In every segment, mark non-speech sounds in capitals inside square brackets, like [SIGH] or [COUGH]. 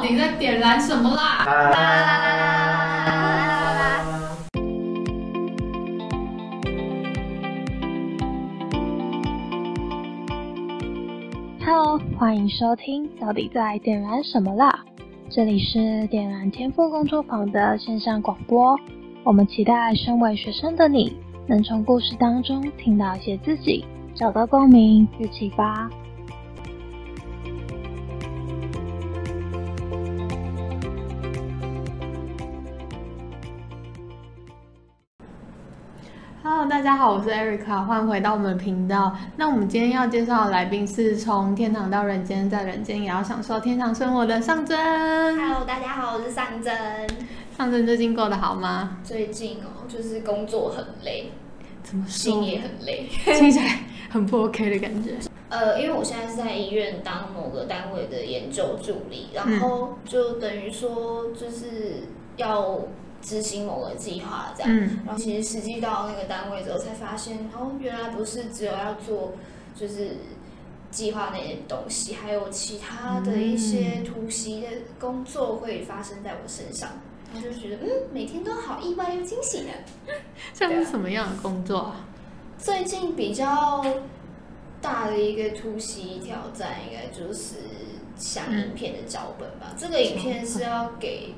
到底在点燃什么啦？啦啦啦啦啦啦啦！Hello，欢迎收听《到底在点燃什么啦》？这里是点燃天赋工作坊的线上广播。我们期待身为学生的你，能从故事当中听到一些自己，找到共鸣与启发。大家好，我是 Erica，欢迎回到我们的频道。那我们今天要介绍的来宾是从天堂到人间，在人间也要享受天堂生活的上真。Hello，大家好，我是尚真。上真最近过得好吗？最近哦，就是工作很累，怎么说心？也很累。听起来很不 OK 的感觉。[LAUGHS] 呃，因为我现在是在医院当某个单位的研究助理，然后就等于说就是要执行某个计划这样。嗯然后其实实际到那个单位之后，才发现哦，原来不是只有要做就是计划那些东西，还有其他的一些突袭的工作会发生在我身上。然后就觉得，嗯，每天都好意外又惊喜呢。像是什么样的工作啊？最近比较大的一个突袭挑战，应该就是想影片的脚本吧。这个影片是要给，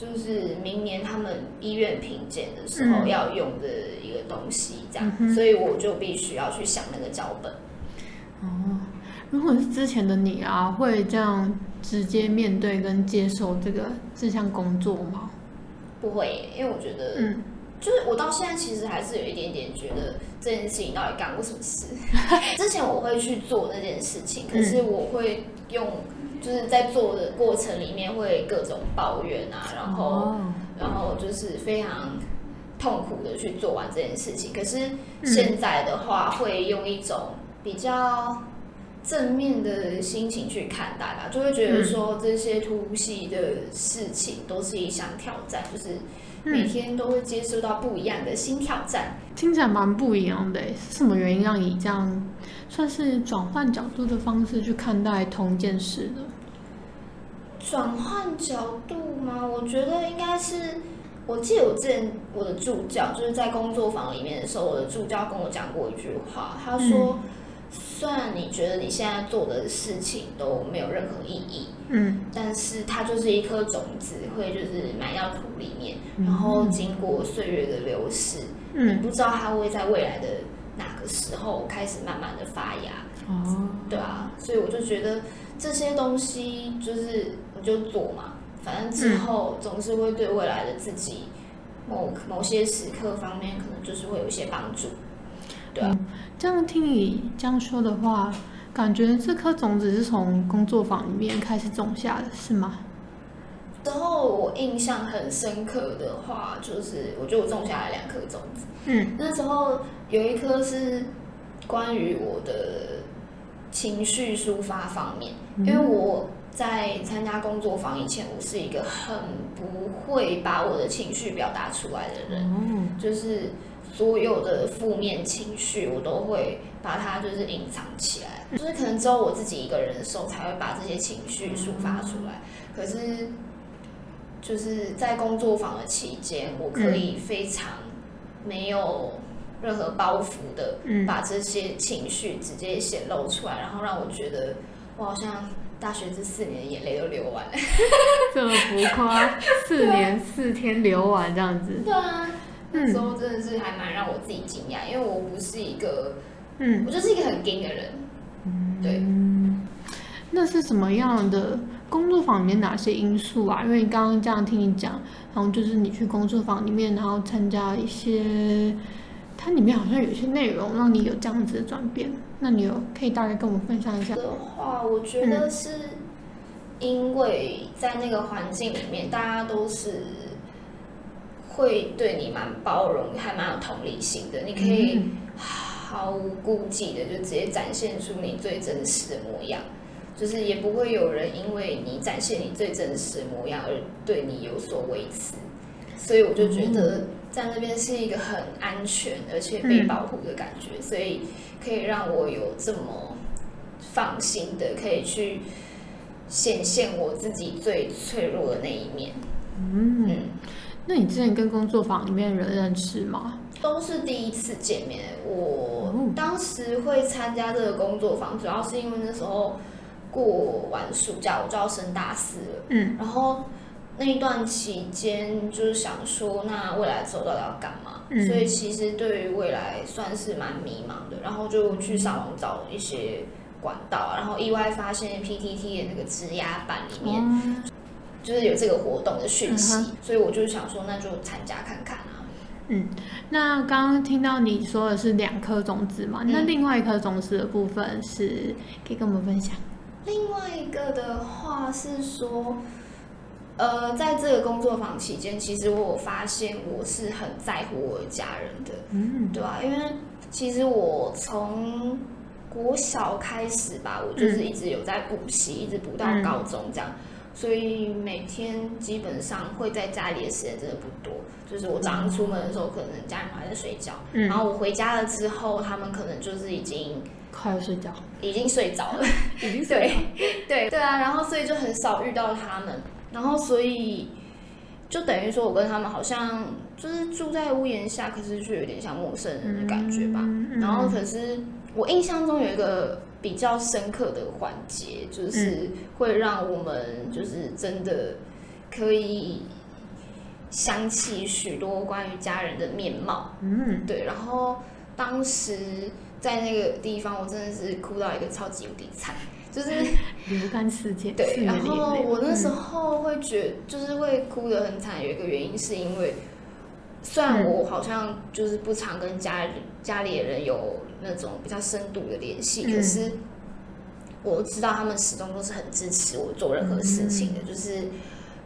就是明年他们医院评鉴的时候嗯要用的一个东西，这样，嗯所以我就必须要去想那个脚本。哦，如果是之前的你啊，会这样直接面对跟接受这个这项工作吗？不会，因为我觉得，嗯，就是我到现在其实还是有一点点觉得这件事情到底干过什么事。[LAUGHS] 之前我会去做那件事情，可是我会用就是在做的过程里面会各种抱怨啊，然后、哦。然后就是非常痛苦的去做完这件事情。可是现在的话，会用一种比较正面的心情去看待吧，就会觉得说这些突袭的事情都是一项挑战，就是每天都会接受到不一样的新挑战。听起来蛮不一样的诶，是什么原因让你这样算是转换角度的方式去看待同一件事的？转换角度吗？我觉得应该是，我记得我之前我的助教就是在工作坊里面的时候，我的助教跟我讲过一句话，他说，虽然你觉得你现在做的事情都没有任何意义，嗯但是它就是一颗种子，会就是埋到土里面，嗯然后经过岁月的流逝，你嗯不知道它会在未来的哪个时候开始慢慢的发芽。哦，对啊，所以我就觉得这些东西就是你就做嘛，反正之后总是会对未来的自己某某些时刻方面，可能就是会有一些帮助。这样听你这样说的话，感觉这颗种子是从工作坊里面开始种下的，是吗？然后我印象很深刻的话，就是我觉得我种下来两颗种子，嗯。那时候有一颗是关于我的情绪抒发方面，因为我在参加工作坊以前，我是一个很不会把我的情绪表达出来的人，嗯，就是所有的负面情绪我都会把它就是隐藏起来，就是可能只有我自己一个人的时候才会把这些情绪抒发出来，可是就是在工作坊的期间，我可以非常没有任何包袱的嗯。把这些情绪直接显露出来，然后让我觉得我好像大学这四年的眼泪都流完了。[LAUGHS] 这么浮夸，四年四天流完这样子，对啊，时候真的是还蛮让我自己惊讶，因为我不是一个，嗯我就是一个很硬的人。对，嗯，那是什么样的工作坊里面哪些因素啊？因为刚刚这样听你讲，然后就是你去工作坊里面，然后参加一些，它里面好像有一些内容让你有这样子的转变，那你有可以大概跟我们分享一下？的话，我觉得是因为在那个环境里面，大家都是会对你蛮包容，还蛮有同理心的。你可以嗯毫无顾忌的就直接展现出你最真实的模样，就是也不会有人因为你展现你最真实的模样而对你有所维持。所以我就觉得在那边是一个很安全而且被保护的感觉，所以可以让我有这么放心的可以去显现我自己最脆弱的那一面。嗯，嗯，那你之前跟工作坊里面的人认识吗？都是第一次见面。我哦当时会参加这个工作坊，主要是因为那时候过完暑假我就要升大四了，嗯然后那一段期间就是想说，那未来之后到底要干嘛？嗯所以其实对于未来算是蛮迷茫的，然后就去上网找一些管道啊，然后意外发现 PTT 的那个职涯版里面、哦，就是有这个活动的讯息，嗯所以我就想说，那就参加看看啊。嗯那刚刚听到你说的是两颗种子嘛？嗯那另外一颗种子的部分是可以跟我们分享。另外一个的话是说，呃，在这个工作坊期间，其实我有发现我是很在乎我的家人的，嗯对啊，因为其实我从国小开始吧，我就是一直有在补习，一直补到嗯高中这样，所以每天基本上会在家里的时间真的不多。就是我早上出门的时候，可能家人还在睡觉，嗯然后我回家了之后，他们可能就是已经快要睡觉，已经睡着了。[LAUGHS] 已经睡对对对啊，然后所以就很少遇到他们，然后所以就等于说我跟他们好像就是住在屋檐下，可是却有点像陌生人的感觉吧。嗯然后可是我印象中有一个比较深刻的环节，嗯就是会让我们就是真的可以想起许多关于家人的面貌。嗯对，然后当时在那个地方，我真的是哭到一个超级无敌惨，就是 [LAUGHS] 流干世界，对。然后我那时嗯候会觉就是会哭得很惨，有一个原因是因为，虽然我好像就是不常跟家人家里的人有那种比较深度的联系，嗯。可是我知道他们始终都是很支持我做任何事情的，就是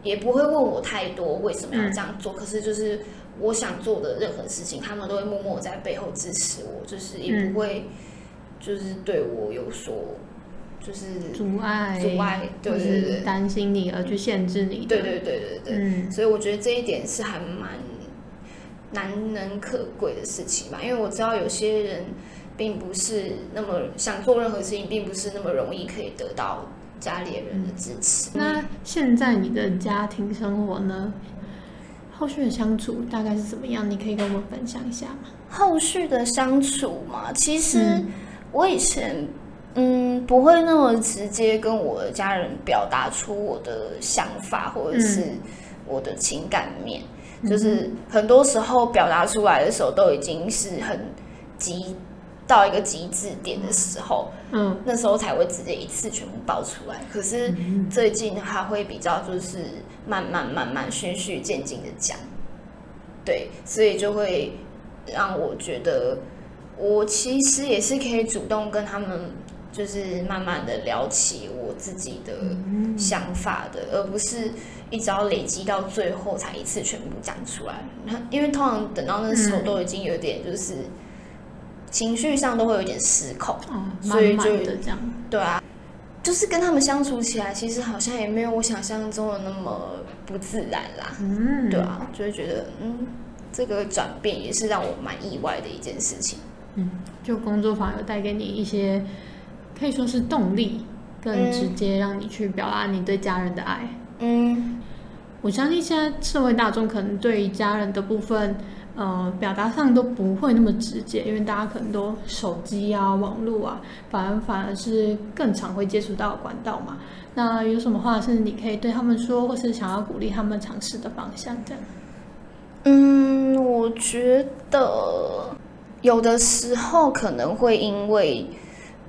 也不会问我太多为什么要这样做，可是就是我想做的任何事情，他们都会默默在背后支持我，就是也不会就是对我有所就是阻碍阻碍，对或对对。是担心你而去限制你的，对对对对对，嗯。所以我觉得这一点是还蛮难能可贵的事情吧，因为我知道有些人并不是那么想做任何事情，并不是那么容易可以得到家里人的支持。那现在你的家庭生活呢？后续的相处大概是怎么样？你可以跟我们分享一下吗？后续的相处嘛，其实嗯我以前嗯不会那么直接跟我的家人表达出我的想法或者是我的情感面，就是很多时候表达出来的时候都已经是很极到一个极致点的时候，嗯。那时候才会直接一次全部爆出来。可是嗯最近他会比较就是慢慢慢慢循序渐进的讲，对，所以就会让我觉得我其实也是可以主动跟他们就是慢慢的聊起我自己的嗯想法的，而不是一直要累积到最后才一次全部讲出来。那因为通常等到那时候嗯都已经有点就是情绪上都会有点失控。哦，所以就这样，对啊，就是跟他们相处起来，其实好像也没有我想象中的那么不自然啦。嗯，对啊，就会觉得嗯，这个转变也是让我蛮意外的一件事情。嗯，就工作坊有带给你一些可以说是动力，更嗯直接让你去表达你对家人的爱。嗯我相信现在社会大众可能对于家人的部分，呃，表达上都不会那么直接，因为大家可能都手机啊、网络啊，反而反而是更常会接触到管道嘛。那有什么话是你可以对他们说，或是想要鼓励他们尝试的方向？这样，嗯，我觉得有的时候可能会因为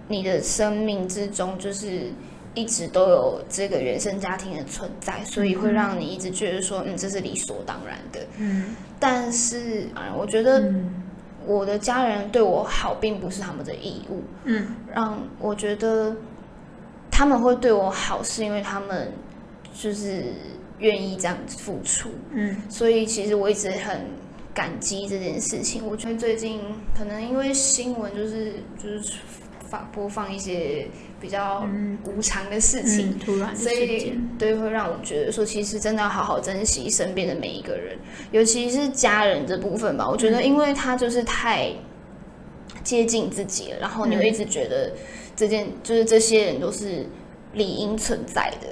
你的生命之中就是。一直都有这个原生家庭的存在，所以会让你一直觉得说，嗯，这是理所当然的。嗯但是，啊，我觉得嗯我的家人对我好，并不是他们的义务，嗯让我觉得他们会对我好，是因为他们就是愿意这样子付出。嗯所以，其实我一直很感激这件事情。我觉得最近可能因为新闻就是就是发播放一些比较嗯。无常的事情，嗯，突然的所以，对会让我觉得说，其实真的要好好珍惜身边的每一个人，尤其是家人这部分吧。我觉得，因为他就是太接近自己了，然后你会一直觉得这件就是这些人都是理应存在的。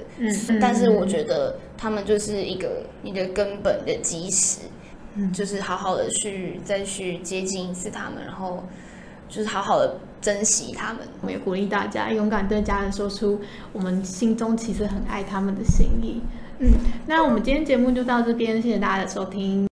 但是我觉得他们就是一个你的根本的基石，嗯。就是好好的去再去接近一次他们，然后就是好好的珍惜他们。我也鼓励大家勇敢对家人说出我们心中其实很爱他们的心意。嗯，那我们今天节目就到这边，谢谢大家的收听。